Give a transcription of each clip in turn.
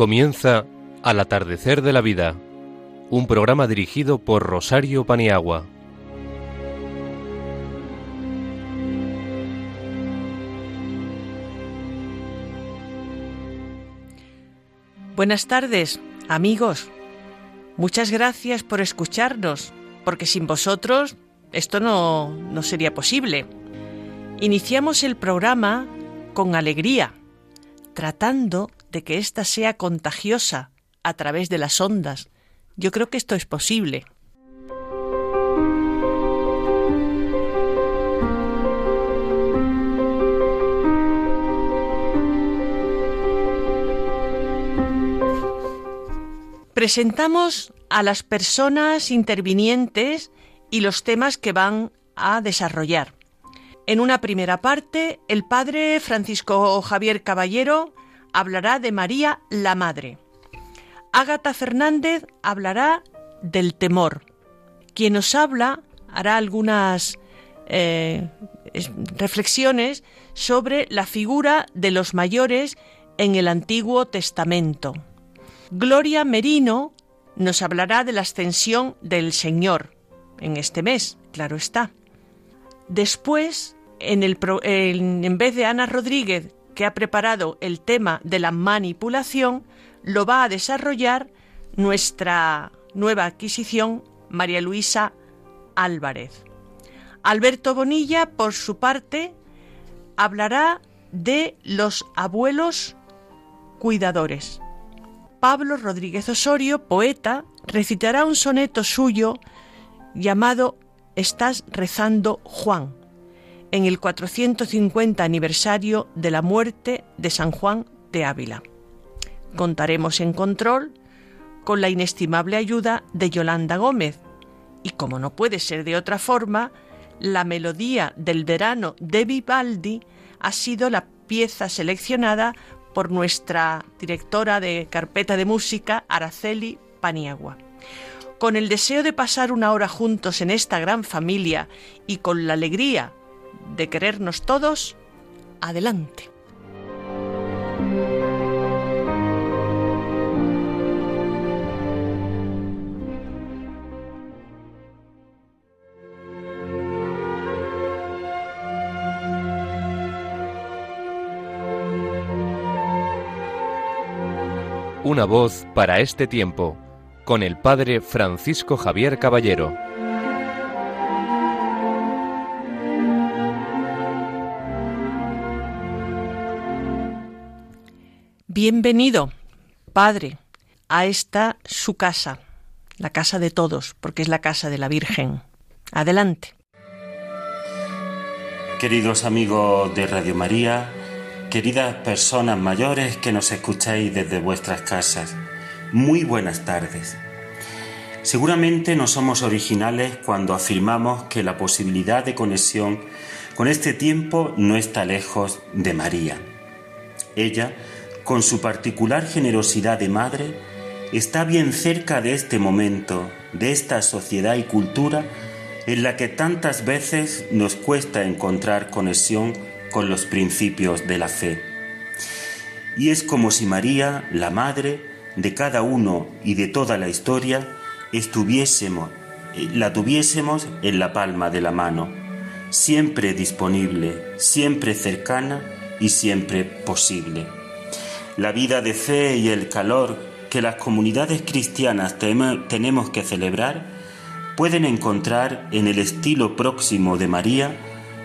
Comienza Al atardecer de la vida, un programa dirigido por Rosario Paniagua. Buenas tardes, amigos. Muchas gracias por escucharnos, porque sin vosotros esto no, no sería posible. Iniciamos el programa con alegría, tratando de que ésta sea contagiosa a través de las ondas. Yo creo que esto es posible. Presentamos a las personas intervinientes y los temas que van a desarrollar. En una primera parte, el padre Francisco Javier Caballero hablará de María la Madre. Ágata Fernández hablará del temor. Quien nos habla hará algunas eh, reflexiones sobre la figura de los mayores en el Antiguo Testamento. Gloria Merino nos hablará de la ascensión del Señor en este mes, claro está. Después, en vez de Ana Rodríguez, que ha preparado el tema de la manipulación, lo va a desarrollar nuestra nueva adquisición, María Luisa Álvarez. Alberto Bonilla, por su parte, hablará de los abuelos cuidadores. Pablo Rodríguez Osorio, poeta, recitará un soneto suyo llamado Estás rezando Juan, en el 450 aniversario de la muerte de San Juan de Ávila. Contaremos en control con la inestimable ayuda de Yolanda Gómez y como no puede ser de otra forma, la melodía del verano de Vivaldi ha sido la pieza seleccionada por nuestra directora de carpeta de música, Araceli Paniagua. Con el deseo de pasar una hora juntos en esta gran familia y con la alegría de querernos todos, adelante. Una voz para este tiempo, con el Padre Francisco Javier Caballero. Bienvenido, Padre, a esta su casa, la casa de todos, porque es la casa de la Virgen. Adelante. Queridos amigos de Radio María, Queridas personas mayores que nos escucháis desde vuestras casas, muy buenas tardes. Seguramente no somos originales cuando afirmamos que la posibilidad de conexión con este tiempo no está lejos de María. Ella, con su particular generosidad de madre, está bien cerca de este momento, de esta sociedad y cultura en la que tantas veces nos cuesta encontrar conexión con los principios de la fe. Y es como si María, la madre de cada uno y de toda la historia, estuviésemos, eh, la tuviésemos en la palma de la mano, siempre disponible, siempre cercana y siempre posible. La vida de fe y el calor que las comunidades cristianas tenemos que celebrar pueden encontrar en el estilo próximo de María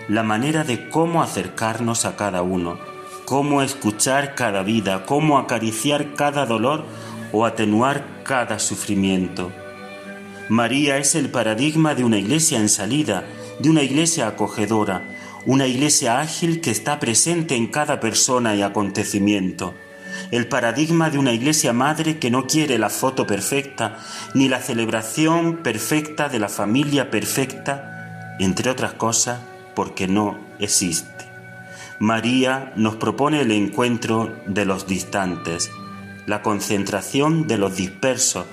la manera de cómo acercarnos a cada uno, cómo escuchar cada vida, cómo acariciar cada dolor o atenuar cada sufrimiento. María es el paradigma de una iglesia en salida, de una iglesia acogedora, una iglesia ágil que está presente en cada persona y acontecimiento. El paradigma de una iglesia madre que no quiere la foto perfecta, ni la celebración perfecta de la familia perfecta, entre otras cosas, porque no existe. María nos propone el encuentro de los distantes, la concentración de los dispersos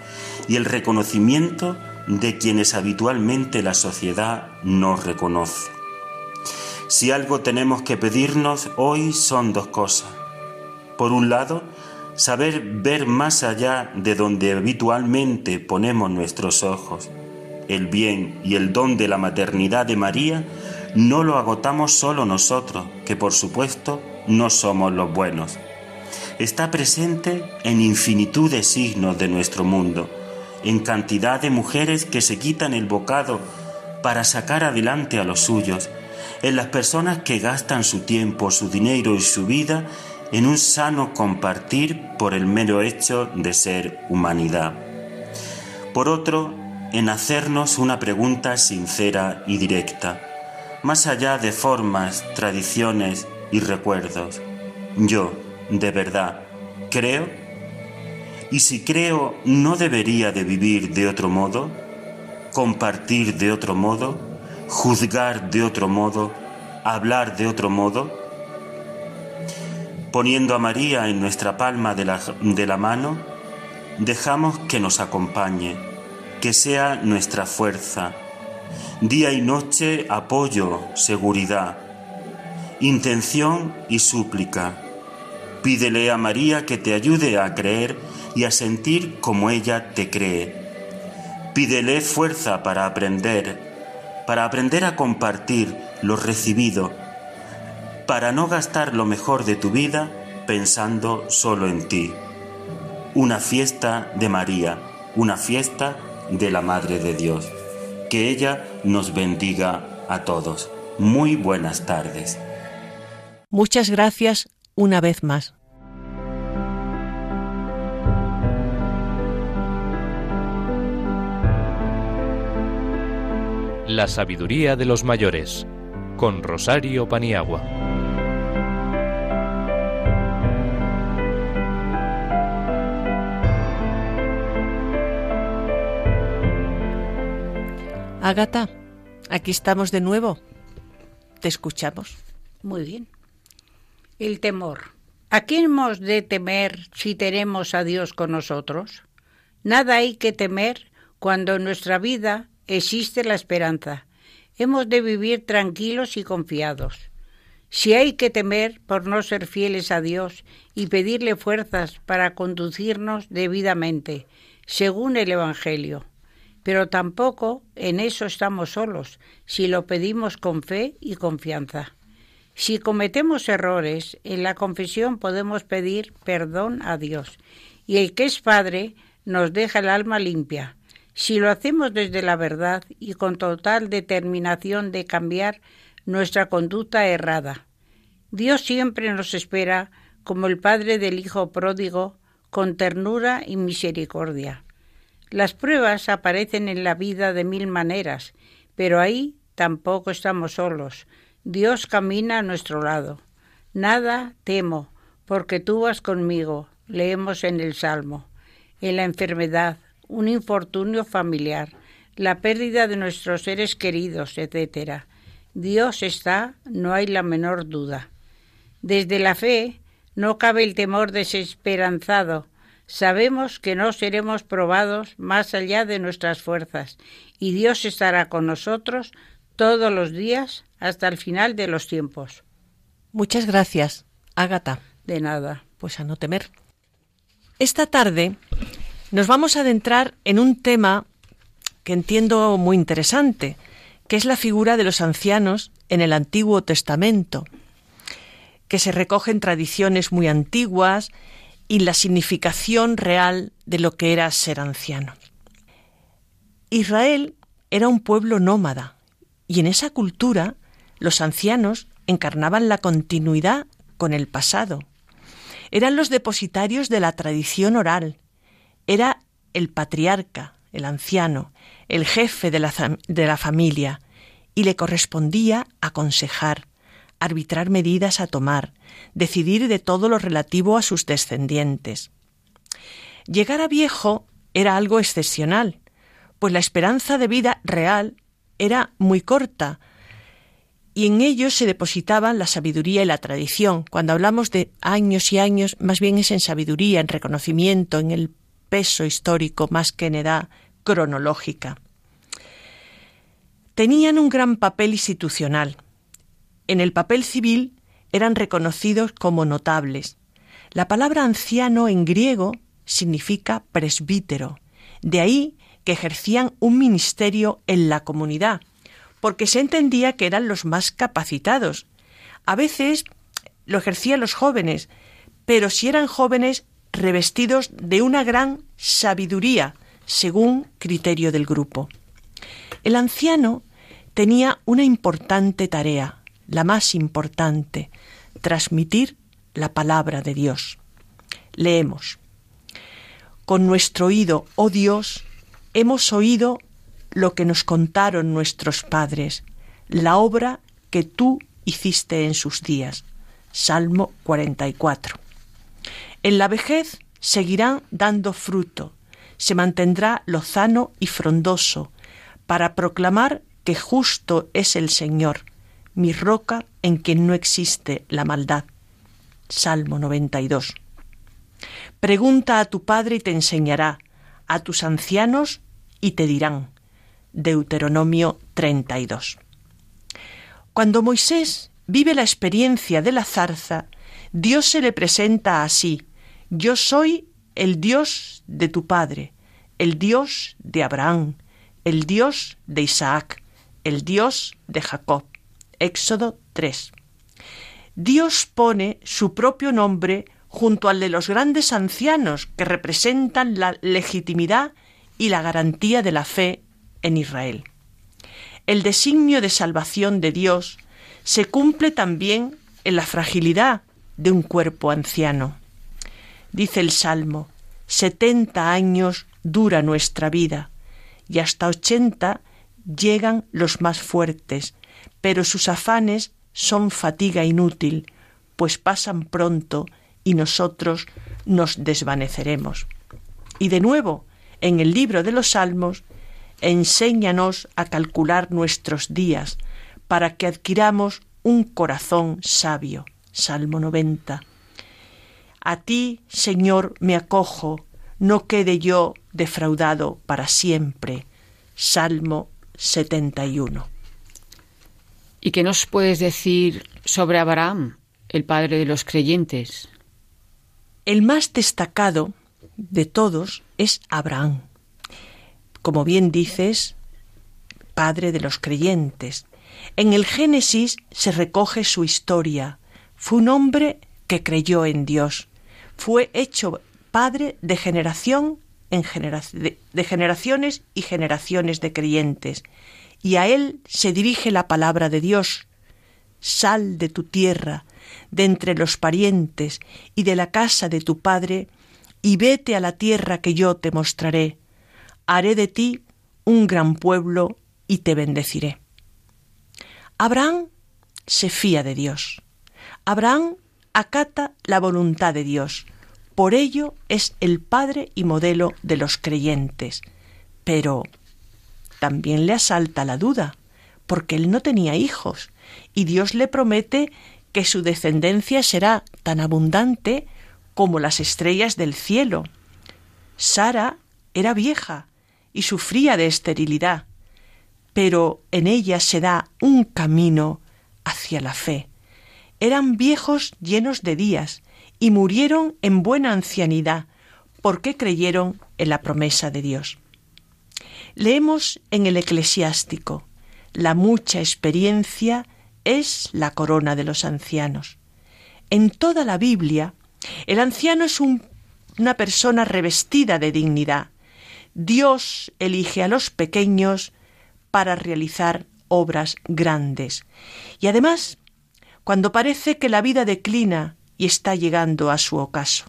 y el reconocimiento de quienes habitualmente la sociedad no reconoce. Si algo tenemos que pedirnos hoy son dos cosas. Por un lado, saber ver más allá de donde habitualmente ponemos nuestros ojos. El bien y el don de la maternidad de María no lo agotamos solo nosotros, que por supuesto no somos los buenos. Está presente en infinitud de signos de nuestro mundo, en cantidad de mujeres que se quitan el bocado para sacar adelante a los suyos, en las personas que gastan su tiempo, su dinero y su vida en un sano compartir por el mero hecho de ser humanidad. Por otro, en hacernos una pregunta sincera y directa, más allá de formas, tradiciones y recuerdos. Yo, de verdad, creo. Y si creo, ¿no debería de vivir de otro modo? ¿Compartir de otro modo? ¿Juzgar de otro modo? ¿Hablar de otro modo? Poniendo a María en nuestra palma de la, de la mano, dejamos que nos acompañe, que sea nuestra fuerza, día y noche apoyo, seguridad, intención y súplica. Pídele a María que te ayude a creer y a sentir como ella te cree. Pídele fuerza para aprender, para aprender a compartir lo recibido para no gastar lo mejor de tu vida pensando solo en ti. Una fiesta de María, una fiesta de la Madre de Dios. Que ella nos bendiga a todos. Muy buenas tardes. Muchas gracias una vez más. La sabiduría de los mayores con Rosario Paniagua. Agata, aquí estamos de nuevo. Te escuchamos. Muy bien. El temor. ¿A quién hemos de temer si tenemos a Dios con nosotros? Nada hay que temer cuando en nuestra vida existe la esperanza. Hemos de vivir tranquilos y confiados. Si hay que temer por no ser fieles a Dios y pedirle fuerzas para conducirnos debidamente, según el Evangelio pero tampoco en eso estamos solos, si lo pedimos con fe y confianza. Si cometemos errores, en la confesión podemos pedir perdón a Dios, y el que es Padre nos deja el alma limpia. Si lo hacemos desde la verdad y con total determinación de cambiar nuestra conducta errada. Dios siempre nos espera como el Padre del Hijo pródigo, con ternura y misericordia. Las pruebas aparecen en la vida de mil maneras, pero ahí tampoco estamos solos. Dios camina a nuestro lado. Nada temo, porque tú vas conmigo, leemos en el Salmo. En la enfermedad, un infortunio familiar, la pérdida de nuestros seres queridos, etc. Dios está, no hay la menor duda. Desde la fe no cabe el temor desesperanzado, Sabemos que no seremos probados más allá de nuestras fuerzas y Dios estará con nosotros todos los días hasta el final de los tiempos. Muchas gracias, Ágata. De nada. Pues a no temer. Esta tarde nos vamos a adentrar en un tema que entiendo muy interesante, que es la figura de los ancianos en el Antiguo Testamento, que se recogen tradiciones muy antiguas y la significación real de lo que era ser anciano. Israel era un pueblo nómada y en esa cultura los ancianos encarnaban la continuidad con el pasado. Eran los depositarios de la tradición oral. Era el patriarca, el anciano, el jefe de la, de la familia, y le correspondía aconsejar, arbitrar medidas a tomar, decidir de todo lo relativo a sus descendientes. Llegar a viejo era algo excepcional, pues la esperanza de vida real era muy corta, y en ellos se depositaban la sabiduría y la tradición. Cuando hablamos de años y años, más bien es en sabiduría, en reconocimiento, en el peso histórico, más que en edad cronológica. Tenían un gran papel institucional, en el papel civil eran reconocidos como notables. La palabra anciano en griego significa presbítero, de ahí que ejercían un ministerio en la comunidad, porque se entendía que eran los más capacitados. A veces lo ejercían los jóvenes, pero si eran jóvenes revestidos de una gran sabiduría, según criterio del grupo. El anciano tenía una importante tarea, la más importante, transmitir la palabra de Dios. Leemos. Con nuestro oído, oh Dios, hemos oído lo que nos contaron nuestros padres, la obra que tú hiciste en sus días. Salmo 44. En la vejez seguirán dando fruto, se mantendrá lozano y frondoso, para proclamar que justo es el Señor, mi roca en quien no existe la maldad. Salmo 92. Pregunta a tu padre y te enseñará, a tus ancianos y te dirán. Deuteronomio 32. Cuando Moisés vive la experiencia de la zarza, Dios se le presenta así, yo soy el Dios de tu padre, el Dios de Abraham, el Dios de Isaac, el Dios de Jacob. Éxodo 3. Dios pone su propio nombre junto al de los grandes ancianos que representan la legitimidad y la garantía de la fe en Israel. El designio de salvación de Dios se cumple también en la fragilidad de un cuerpo anciano. Dice el Salmo, setenta años dura nuestra vida, y hasta ochenta llegan los más fuertes, pero sus afanes son fatiga inútil, pues pasan pronto y nosotros nos desvaneceremos. Y de nuevo, en el libro de los Salmos, enséñanos a calcular nuestros días, para que adquiramos un corazón sabio. Salmo 90. A ti, Señor, me acojo, no quede yo defraudado para siempre. Salmo 71. ¿Y qué nos puedes decir sobre Abraham, el padre de los creyentes? El más destacado de todos es Abraham. Como bien dices, padre de los creyentes. En el Génesis se recoge su historia. Fue un hombre que creyó en Dios. Fue hecho padre de generación en de generaciones y generaciones de creyentes. Y a él se dirige la palabra de Dios. Sal de tu tierra, de entre los parientes y de la casa de tu padre, y vete a la tierra que yo te mostraré. Haré de ti un gran pueblo y te bendeciré. Abraham se fía de Dios. Abraham acata la voluntad de Dios. Por ello es el padre y modelo de los creyentes. Pero también le asalta la duda, porque él no tenía hijos, y Dios le promete que su descendencia será tan abundante como las estrellas del cielo. Sara era vieja y sufría de esterilidad, pero en ella se da un camino hacia la fe. Eran viejos llenos de días y murieron en buena ancianidad porque creyeron en la promesa de Dios. Leemos en el eclesiástico, la mucha experiencia es la corona de los ancianos. En toda la Biblia el anciano es una persona revestida de dignidad. Dios elige a los pequeños para realizar obras grandes. Y además, cuando parece que la vida declina y está llegando a su ocaso.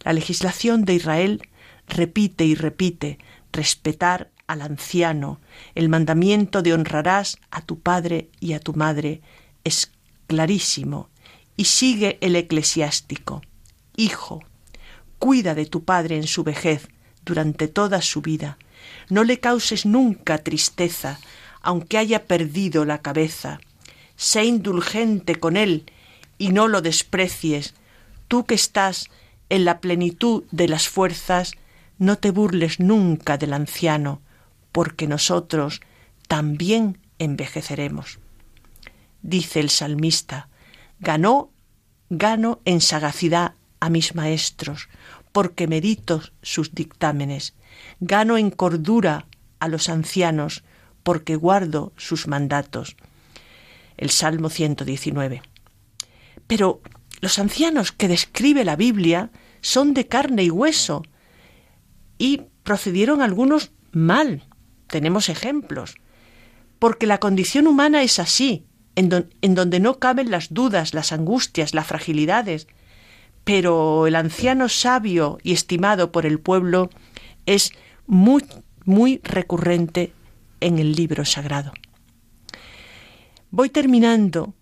La legislación de Israel repite y repite respetar al anciano, el mandamiento de honrarás a tu padre y a tu madre es clarísimo y sigue el eclesiástico. Hijo, cuida de tu padre en su vejez durante toda su vida. No le causes nunca tristeza, aunque haya perdido la cabeza. Sé indulgente con él y no lo desprecies. Tú que estás en la plenitud de las fuerzas, no te burles nunca del anciano, porque nosotros también envejeceremos. Dice el salmista, ganó, gano en sagacidad a mis maestros, porque medito sus dictámenes. Gano en cordura a los ancianos, porque guardo sus mandatos. El Salmo 119. Pero los ancianos que describe la Biblia son de carne y hueso y procedieron algunos mal. Tenemos ejemplos. Porque la condición humana es así, en, en, donde no caben las dudas, las angustias, las fragilidades. Pero el anciano sabio y estimado por el pueblo es muy, muy recurrente en el libro sagrado. Voy terminando,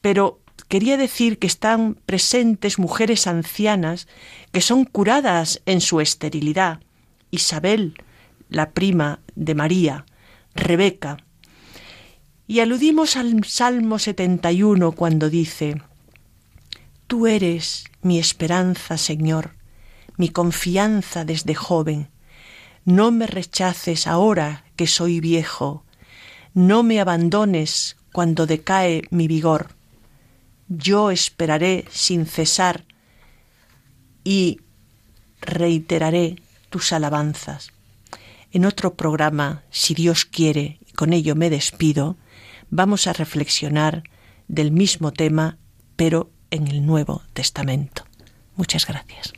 pero quería decir que están presentes mujeres ancianas que son curadas en su esterilidad. Isabel, la prima de María, Rebeca. Y aludimos al Salmo 71 cuando dice, Tú eres mi esperanza, Señor, mi confianza desde joven. No me rechaces ahora que soy viejo, no me abandones cuando decae mi vigor. Yo esperaré sin cesar y reiteraré tus alabanzas. En otro programa, si Dios quiere, y con ello me despido, vamos a reflexionar del mismo tema, pero en el Nuevo Testamento. Muchas gracias.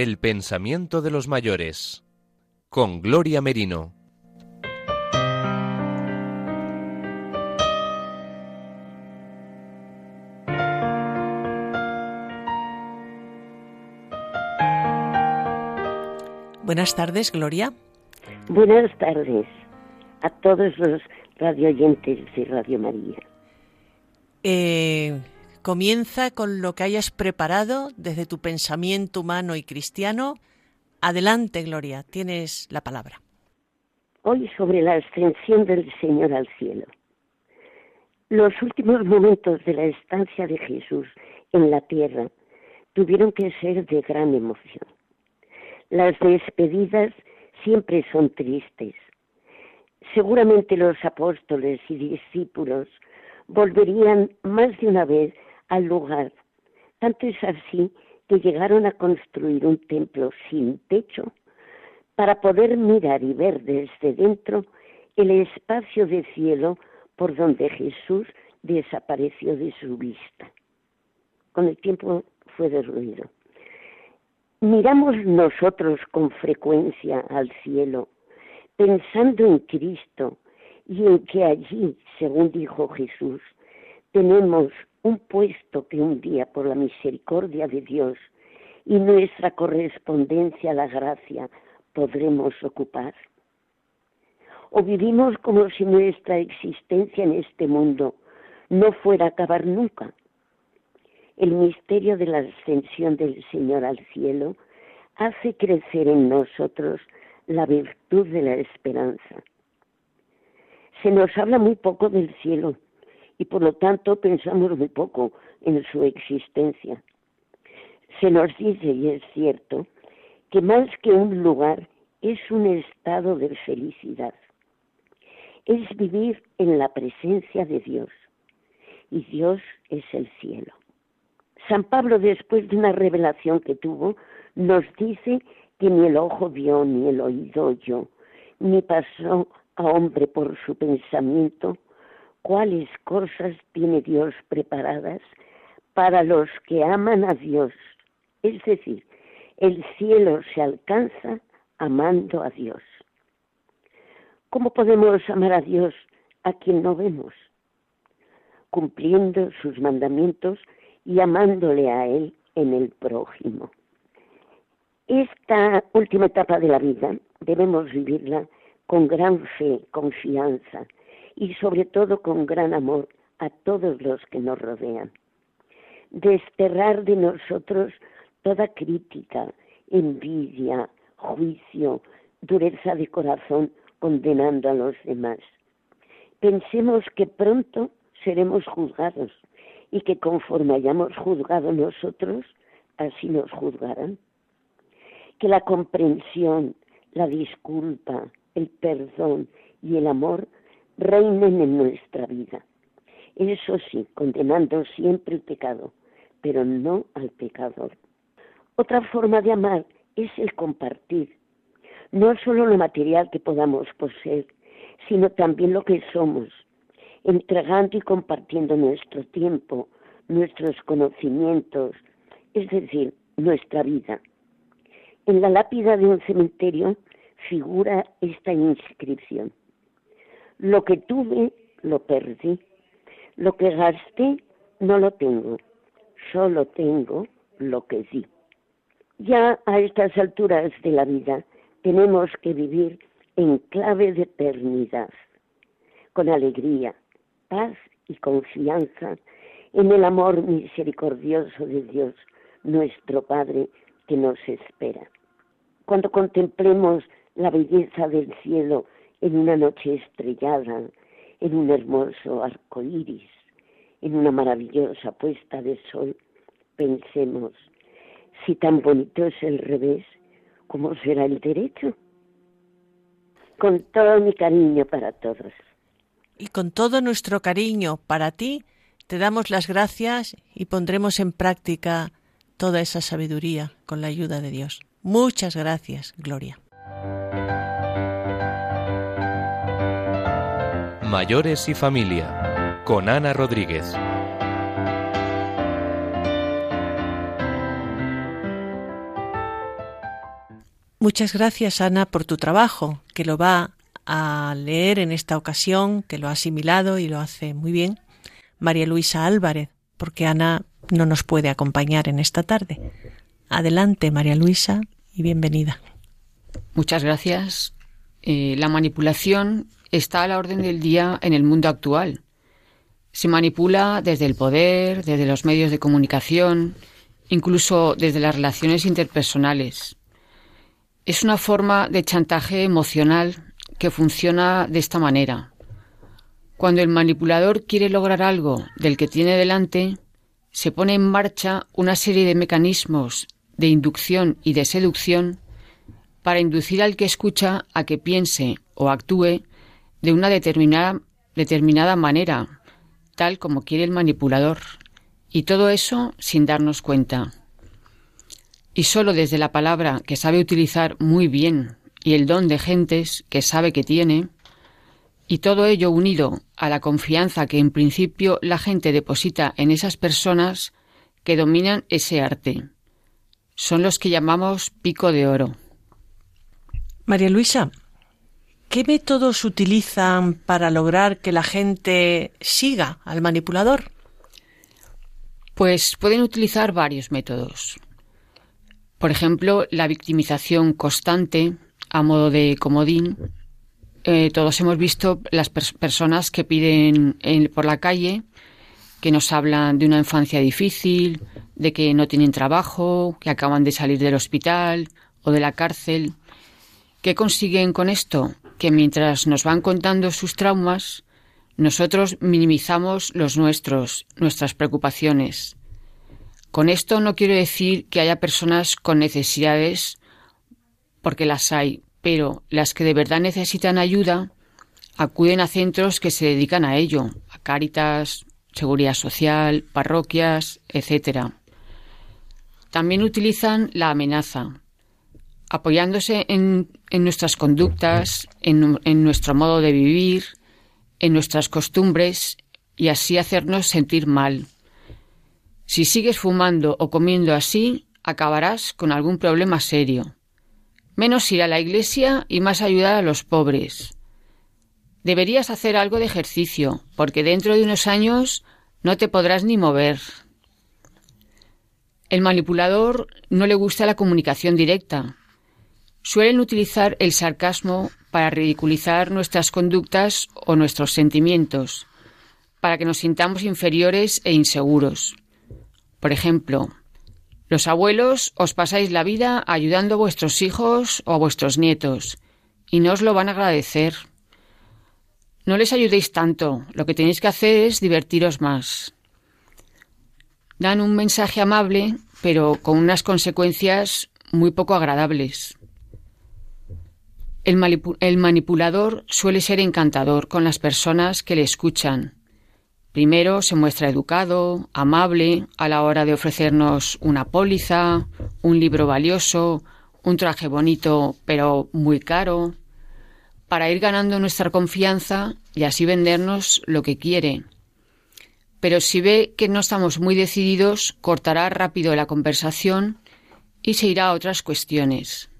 El pensamiento de los mayores con Gloria Merino. Buenas tardes, Gloria. Buenas tardes a todos los radioyentes de Radio María. Eh, Comienza con lo que hayas preparado desde tu pensamiento humano y cristiano. Adelante, Gloria, tienes la palabra. Hoy sobre la ascensión del Señor al cielo. Los últimos momentos de la estancia de Jesús en la tierra tuvieron que ser de gran emoción. Las despedidas siempre son tristes. Seguramente los apóstoles y discípulos volverían más de una vez al lugar. Tanto es así que llegaron a construir un templo sin techo para poder mirar y ver desde dentro el espacio de cielo por donde Jesús desapareció de su vista. Con el tiempo fue derruido. Miramos nosotros con frecuencia al cielo, pensando en Cristo y en que allí, según dijo Jesús, tenemos un puesto que un día por la misericordia de Dios y nuestra correspondencia a la gracia podremos ocupar. O vivimos como si nuestra existencia en este mundo no fuera a acabar nunca. El misterio de la ascensión del Señor al cielo hace crecer en nosotros la virtud de la esperanza. Se nos habla muy poco del cielo, y por lo tanto pensamos muy poco en su existencia. Se nos dice, y es cierto, que más que un lugar es un estado de felicidad. Es vivir en la presencia de Dios y Dios es el cielo. San Pablo, después de una revelación que tuvo, nos dice que ni el ojo vio, ni el oído oyó, ni pasó a hombre por su pensamiento cuáles cosas tiene Dios preparadas para los que aman a Dios. Es decir, el cielo se alcanza amando a Dios. ¿Cómo podemos amar a Dios a quien no vemos? Cumpliendo sus mandamientos y amándole a Él en el prójimo. Esta última etapa de la vida debemos vivirla con gran fe, confianza, y sobre todo con gran amor a todos los que nos rodean. Desterrar de nosotros toda crítica, envidia, juicio, dureza de corazón condenando a los demás. Pensemos que pronto seremos juzgados y que conforme hayamos juzgado nosotros, así nos juzgarán. Que la comprensión, la disculpa, el perdón y el amor reinen en nuestra vida. Eso sí, condenando siempre el pecado, pero no al pecador. Otra forma de amar es el compartir, no solo lo material que podamos poseer, sino también lo que somos, entregando y compartiendo nuestro tiempo, nuestros conocimientos, es decir, nuestra vida. En la lápida de un cementerio figura esta inscripción. Lo que tuve, lo perdí. Lo que gasté, no lo tengo. Solo tengo lo que di. Ya a estas alturas de la vida tenemos que vivir en clave de eternidad, con alegría, paz y confianza en el amor misericordioso de Dios, nuestro Padre, que nos espera. Cuando contemplemos la belleza del cielo en una noche estrellada, en un hermoso arco iris, en una maravillosa puesta de sol, pensemos, si tan bonito es el revés, como será el derecho. Con todo mi cariño para todos. Y con todo nuestro cariño para ti, te damos las gracias y pondremos en práctica toda esa sabiduría con la ayuda de Dios. Muchas gracias, Gloria. Mayores y familia, con Ana Rodríguez. Muchas gracias, Ana, por tu trabajo, que lo va a leer en esta ocasión, que lo ha asimilado y lo hace muy bien, María Luisa Álvarez, porque Ana no nos puede acompañar en esta tarde. Adelante, María Luisa, y bienvenida. Muchas gracias. Eh, la manipulación está a la orden del día en el mundo actual. Se manipula desde el poder, desde los medios de comunicación, incluso desde las relaciones interpersonales. Es una forma de chantaje emocional que funciona de esta manera. Cuando el manipulador quiere lograr algo del que tiene delante, se pone en marcha una serie de mecanismos de inducción y de seducción para inducir al que escucha a que piense o actúe de una determinada, determinada manera, tal como quiere el manipulador, y todo eso sin darnos cuenta. Y solo desde la palabra que sabe utilizar muy bien y el don de gentes que sabe que tiene, y todo ello unido a la confianza que en principio la gente deposita en esas personas que dominan ese arte. Son los que llamamos pico de oro. María Luisa, ¿Qué métodos utilizan para lograr que la gente siga al manipulador? Pues pueden utilizar varios métodos. Por ejemplo, la victimización constante a modo de comodín. Eh, todos hemos visto las personas que piden por la calle, que nos hablan de una infancia difícil, de que no tienen trabajo, que acaban de salir del hospital o de la cárcel. ¿Qué consiguen con esto? Que mientras nos van contando sus traumas, nosotros minimizamos los nuestros, nuestras preocupaciones. Con esto no quiero decir que haya personas con necesidades, porque las hay, pero las que de verdad necesitan ayuda acuden a centros que se dedican a ello, a Cáritas, Seguridad Social, parroquias, etc. También utilizan la amenaza, apoyándose en, nuestras conductas, en, en nuestro modo de vivir, en nuestras costumbres y así hacernos sentir mal. Si sigues fumando o comiendo así, acabarás con algún problema serio. Menos ir a la iglesia y más ayudar a los pobres. Deberías hacer algo de ejercicio, porque dentro de unos años no te podrás ni mover. El manipulador no le gusta la comunicación directa, suelen utilizar el sarcasmo para ridiculizar nuestras conductas o nuestros sentimientos, para que nos sintamos inferiores e inseguros. Por ejemplo, los abuelos os pasáis la vida ayudando a vuestros hijos o a vuestros nietos, y no os lo van a agradecer. No les ayudéis tanto, lo que tenéis que hacer es divertiros más. Dan un mensaje amable, pero con unas consecuencias muy poco agradables. El, manipulador suele ser encantador con las personas que le escuchan. Primero se muestra educado, amable a la hora de ofrecernos una póliza, un libro valioso, un traje bonito pero muy caro, para ir ganando nuestra confianza y así vendernos lo que quiere. Pero si ve que no estamos muy decididos, cortará rápido la conversación y se irá a otras cuestiones.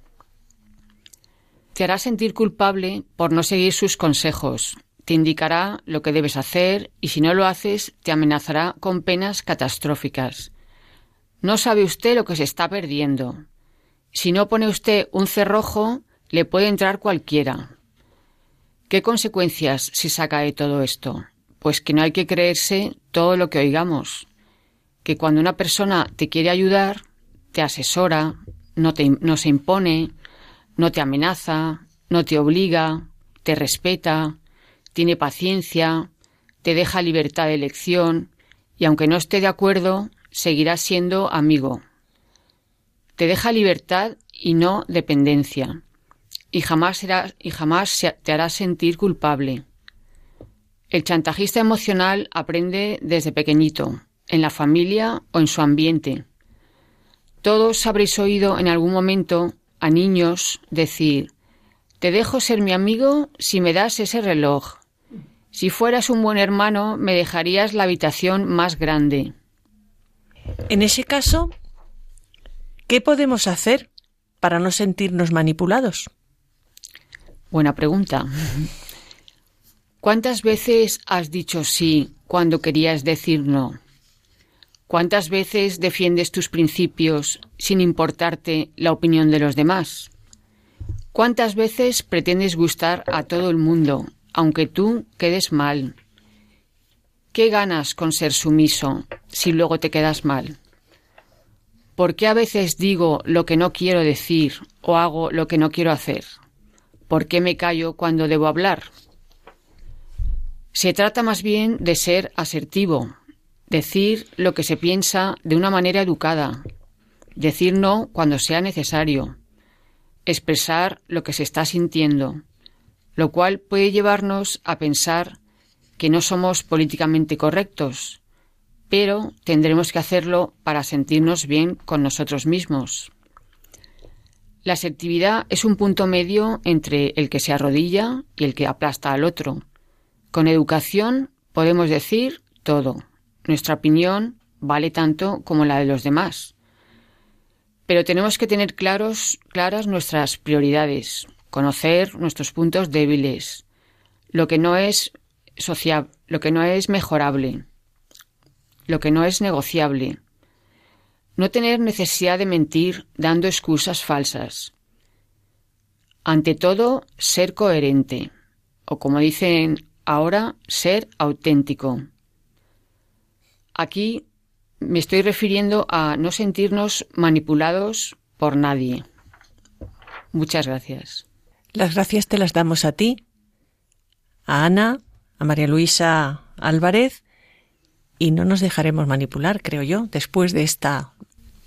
Te hará sentir culpable por no seguir sus consejos. Te indicará lo que debes hacer y si no lo haces te amenazará con penas catastróficas. No sabe usted lo que se está perdiendo. Si no pone usted un cerrojo, le puede entrar cualquiera. ¿Qué consecuencias se saca de todo esto? Pues que no hay que creerse todo lo que oigamos. Que cuando una persona te quiere ayudar, te asesora, no, no se impone, no te amenaza, no te obliga, te respeta, tiene paciencia, te deja libertad de elección y aunque no esté de acuerdo, seguirá siendo amigo. Te deja libertad y no dependencia. Y jamás, y jamás te hará sentir culpable. El chantajista emocional aprende desde pequeñito, en la familia o en su ambiente. Todos habréis oído en algún momento a niños decir Te dejo ser mi amigo si me das ese reloj. Si fueras un buen hermano, me dejarías la habitación más grande. En ese caso, ¿qué podemos hacer para no sentirnos manipulados? Buena pregunta. ¿Cuántas veces has dicho sí cuando querías decir no? ¿Cuántas veces defiendes tus principios sin importarte la opinión de los demás? ¿Cuántas veces pretendes gustar a todo el mundo, aunque tú quedes mal? ¿Qué ganas con ser sumiso si luego te quedas mal? ¿Por qué a veces digo lo que no quiero decir o hago lo que no quiero hacer? ¿Por qué me callo cuando debo hablar? Se trata más bien de ser asertivo, Decir lo que se piensa de una manera educada. Decir no cuando sea necesario. Expresar lo que se está sintiendo. Lo cual puede llevarnos a pensar que no somos políticamente correctos, pero tendremos que hacerlo para sentirnos bien con nosotros mismos. La asertividad es un punto medio entre el que se arrodilla y el que aplasta al otro. Con educación podemos decir todo. Nuestra opinión vale tanto como la de los demás. Pero tenemos que tener claros, claras nuestras prioridades, conocer nuestros puntos débiles, lo que no es sociable, lo que no es mejorable, lo que no es negociable. No tener necesidad de mentir dando excusas falsas. Ante todo, ser coherente, o como dicen ahora, ser auténtico. Aquí me estoy refiriendo a no sentirnos manipulados por nadie. Muchas gracias. Las gracias te las damos a ti, a Ana, a María Luisa Álvarez, y no nos dejaremos manipular, creo yo, después de esta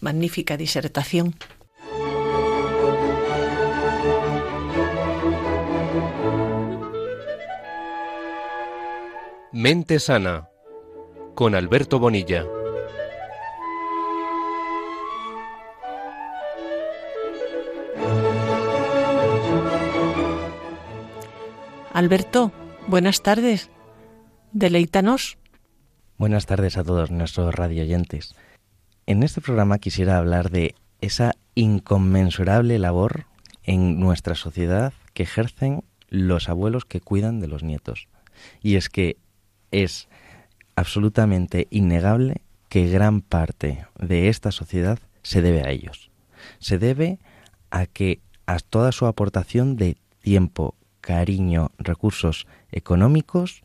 magnífica disertación. Mente sana con Alberto Bonilla. Alberto, buenas tardes. Deleítanos. Buenas tardes a todos nuestros radioyentes. En este programa quisiera hablar de esa inconmensurable labor en nuestra sociedad que ejercen los abuelos que cuidan de los nietos. Y es que es absolutamente innegable que gran parte de esta sociedad se debe a ellos. Se debe a que a toda su aportación de tiempo, cariño, recursos económicos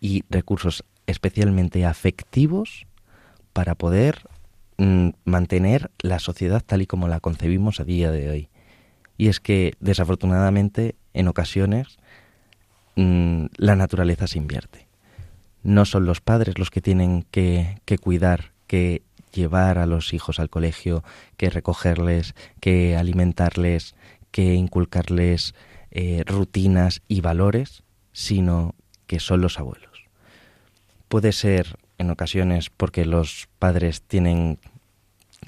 y recursos especialmente afectivos para poder mm, mantener la sociedad tal y como la concebimos a día de hoy. Y es que desafortunadamente en ocasiones mm, la naturaleza se invierte no son los padres los que tienen que, cuidar, que llevar a los hijos al colegio, que recogerles, que alimentarles, que inculcarles eh, rutinas y valores, sino que son los abuelos. Puede ser en ocasiones porque los padres tienen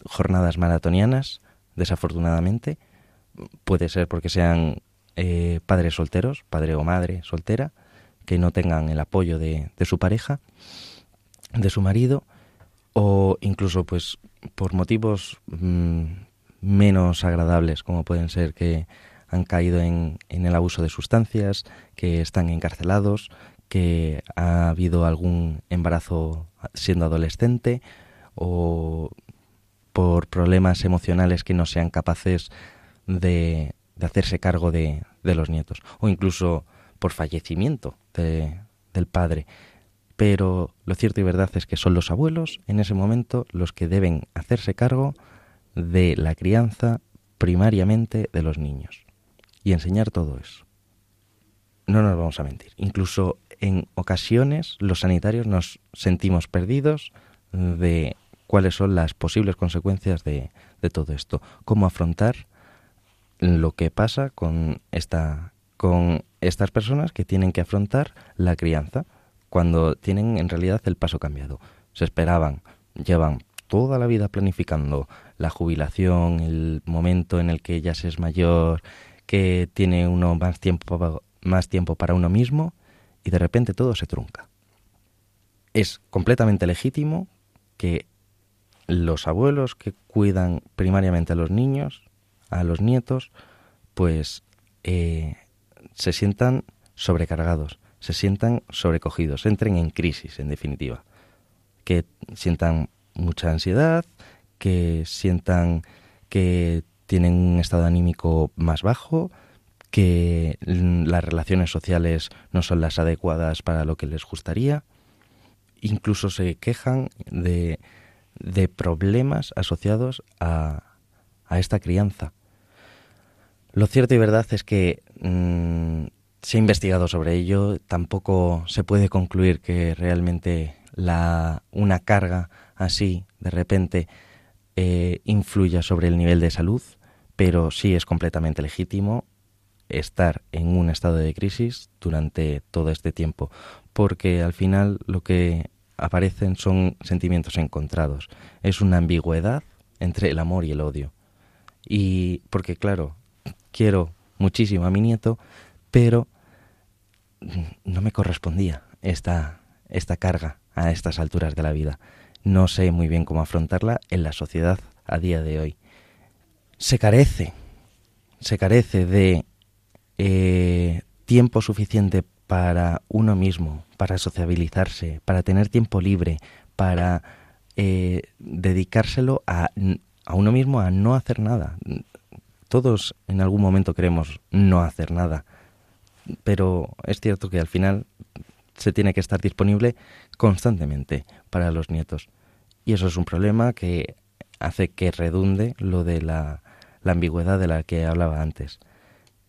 jornadas maratonianas, desafortunadamente, puede ser porque sean eh, padres solteros, padre o madre soltera, que no tengan el apoyo de, su pareja, de su marido, o incluso pues por motivos mm, menos agradables, como pueden ser que han caído en, en el abuso de sustancias, que están encarcelados, que ha habido algún embarazo siendo adolescente o por problemas emocionales que no sean capaces de, de hacerse cargo de, de, los nietos o incluso por fallecimiento del padre. Pero lo cierto y verdad es que son los abuelos en ese momento los que deben hacerse cargo de la crianza primariamente de los niños y enseñar todo eso. No nos vamos a mentir. Incluso en ocasiones los sanitarios nos sentimos perdidos de cuáles son las posibles consecuencias de, de todo esto. Cómo afrontar lo que pasa con esta con estas personas que tienen que afrontar la crianza cuando tienen en realidad el paso cambiado. Se esperaban, llevan toda la vida planificando la jubilación, el momento en el que ya se es mayor, que tiene uno más tiempo, más tiempo para uno mismo y de repente todo se trunca. Es completamente legítimo que los abuelos que cuidan primariamente a los niños, a los nietos, pues eh, se sientan sobrecargados, se sientan sobrecogidos, entren en crisis, en definitiva, que sientan mucha ansiedad, que sientan que tienen un estado anímico más bajo, que las relaciones sociales no son las adecuadas para lo que les gustaría, incluso se quejan de, de problemas asociados a, a, esta crianza. Lo cierto y verdad es que mm, se ha investigado sobre ello, tampoco se puede concluir que realmente la, una carga así de repente eh, influya sobre el nivel de salud, pero sí es completamente legítimo estar en un estado de crisis durante todo este tiempo, porque al final lo que aparecen son sentimientos encontrados, es una ambigüedad entre el amor y el odio. Y porque claro, quiero muchísimo a mi nieto, pero no me correspondía esta, esta carga a estas alturas de la vida. No sé muy bien cómo afrontarla en la sociedad a día de hoy. Se carece, se carece de eh, tiempo suficiente para uno mismo, para sociabilizarse, para tener tiempo libre, para eh, dedicárselo a, a uno mismo a no hacer nada. Todos en algún momento queremos no hacer nada, pero es cierto que al final se tiene que estar disponible constantemente para los nietos. Y eso es un problema que hace que redunde lo de la, ambigüedad de la que hablaba antes.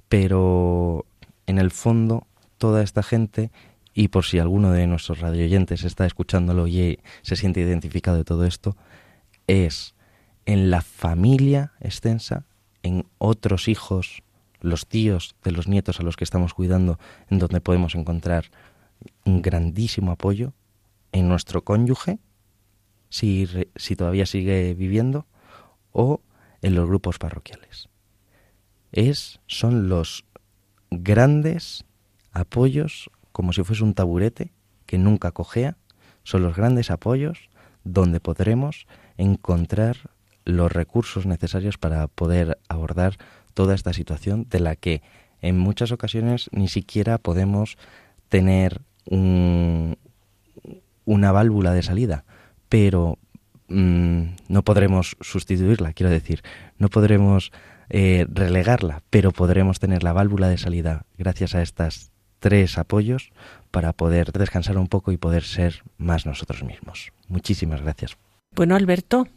Pero en el fondo, toda esta gente, y por si alguno de nuestros radioyentes está escuchándolo y se siente identificado de todo esto, es en la familia extensa, en otros hijos, los tíos de los nietos a los que estamos cuidando, en donde podemos encontrar un grandísimo apoyo en nuestro cónyuge, si, si todavía sigue viviendo, o en los grupos parroquiales. Es, son los grandes apoyos, como si fuese un taburete que nunca cojea, son los grandes apoyos donde podremos encontrar los recursos necesarios para poder abordar toda esta situación de la que en muchas ocasiones ni siquiera podemos tener un, una válvula de salida, pero mm, no podremos sustituirla, quiero decir, no podremos eh, relegarla, pero podremos tener la válvula de salida gracias a estas tres apoyos para poder descansar un poco y poder ser más nosotros mismos. Muchísimas gracias. Bueno, Alberto,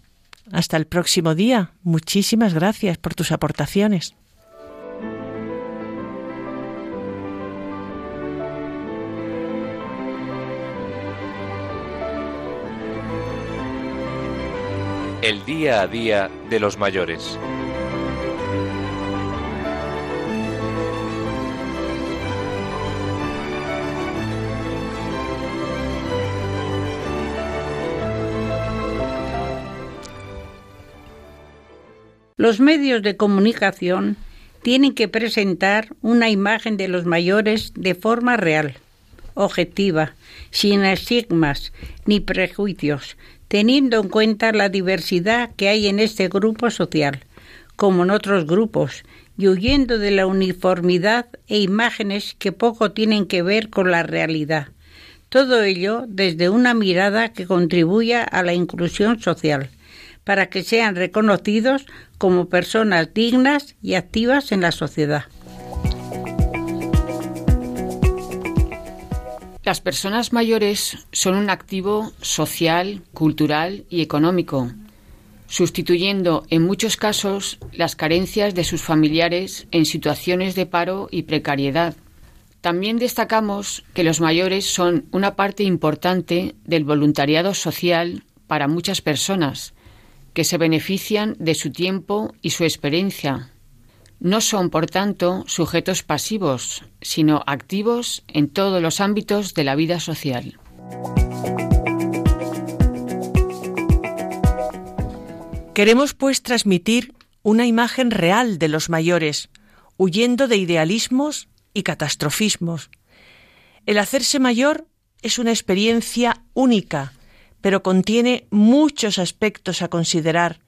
hasta el próximo día. Muchísimas gracias por tus aportaciones. El día a día de los mayores. Los medios de comunicación tienen que presentar una imagen de los mayores de forma real, objetiva, sin estigmas ni prejuicios, teniendo en cuenta la diversidad que hay en este grupo social, como en otros grupos, y huyendo de la uniformidad e imágenes que poco tienen que ver con la realidad. Todo ello desde una mirada que contribuya a la inclusión social, para que sean reconocidos como personas dignas y activas en la sociedad. Las personas mayores son un activo social, cultural y económico, sustituyendo en muchos casos las carencias de sus familiares en situaciones de paro y precariedad. También destacamos que los mayores son una parte importante del voluntariado social para muchas personas, que se benefician de su tiempo y su experiencia. No son, por tanto, sujetos pasivos, sino activos en todos los ámbitos de la vida social. Queremos, pues, transmitir una imagen real de los mayores, huyendo de idealismos y catastrofismos. El hacerse mayor es una experiencia única, pero contiene muchos aspectos a considerar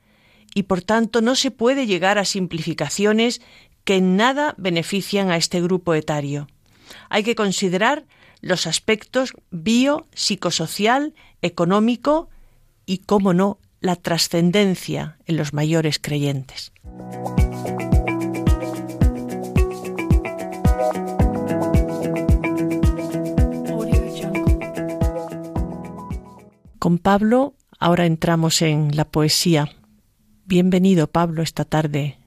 y por tanto no se puede llegar a simplificaciones que en nada benefician a este grupo etario. Hay que considerar los aspectos bio, psicosocial, económico y, cómo no, la trascendencia en los mayores creyentes. Con Pablo ahora entramos en la poesía. Bienvenido Pablo esta tarde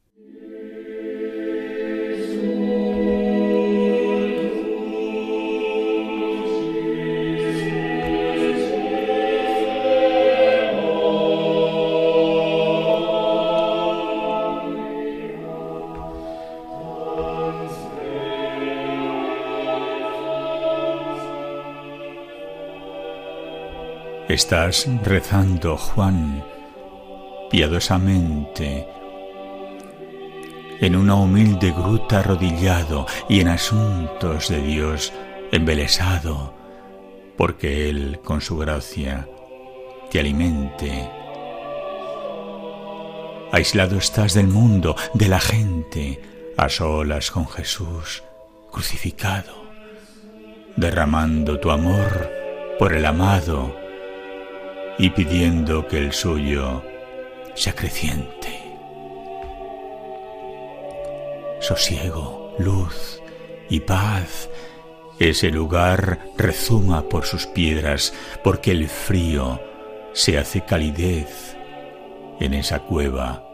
Estás rezando, Juan, piadosamente, en una humilde gruta arrodillado y en asuntos de Dios embelesado, porque Él, con su gracia, te alimente. Aislado estás del mundo, de la gente, a solas con Jesús crucificado, derramando tu amor por el amado, y pidiendo que el suyo se acreciente. Sosiego, luz y paz, ese lugar rezuma por sus piedras, porque el frío se hace calidez en esa cueva.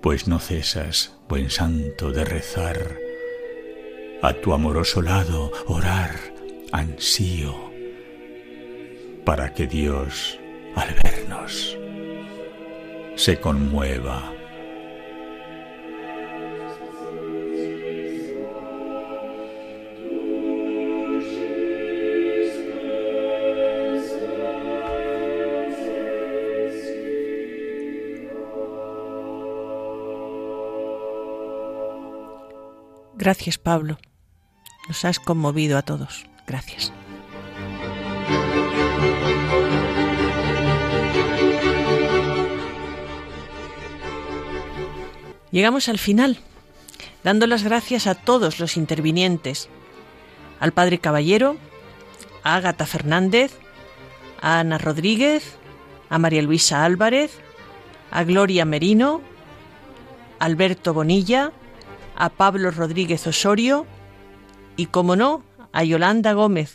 Pues no cesas, buen santo, de rezar, a tu amoroso lado orar, ansío para que Dios, al vernos, se conmueva. Gracias, Pablo. Nos has conmovido a todos. Gracias. Llegamos al final, dando las gracias a todos los intervinientes, al Padre Caballero, a Ágata Fernández, a Ana Rodríguez, a María Luisa Álvarez, a Gloria Merino, a Alberto Bonilla, a Pablo Rodríguez Osorio y, como no, a Yolanda Gómez,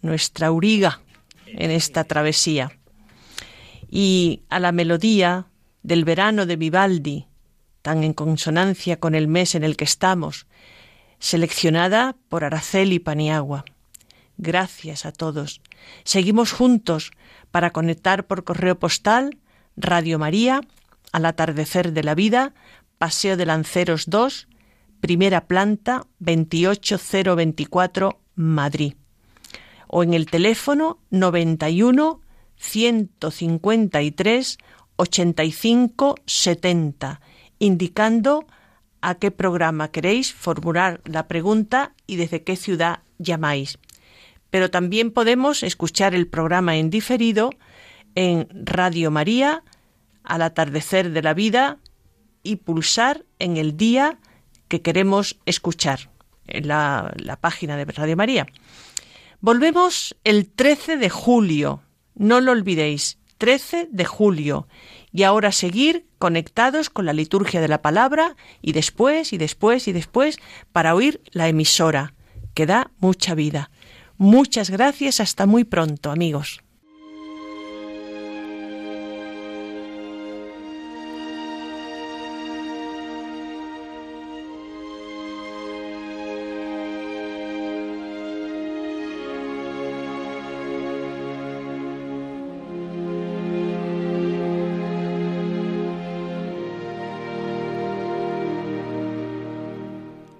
nuestra auriga en esta travesía, y a la melodía del verano de Vivaldi, tan en consonancia con el mes en el que estamos, seleccionada por Araceli Paniagua. Gracias a todos. Seguimos juntos para conectar por correo postal Radio María, al atardecer de la vida, Paseo de Lanceros 2, primera planta 28024, Madrid. O en el teléfono 91 153 85 70 indicando a qué programa queréis formular la pregunta y desde qué ciudad llamáis. Pero también podemos escuchar el programa en diferido en Radio María al atardecer de la vida y pulsar en el día que queremos escuchar en la, página de Radio María. Volvemos el 13 de julio, no lo olvidéis, 13 de julio, y ahora seguir conectados con la liturgia de la palabra y después y después y después para oír la emisora, que da mucha vida. Muchas gracias, hasta muy pronto, amigos.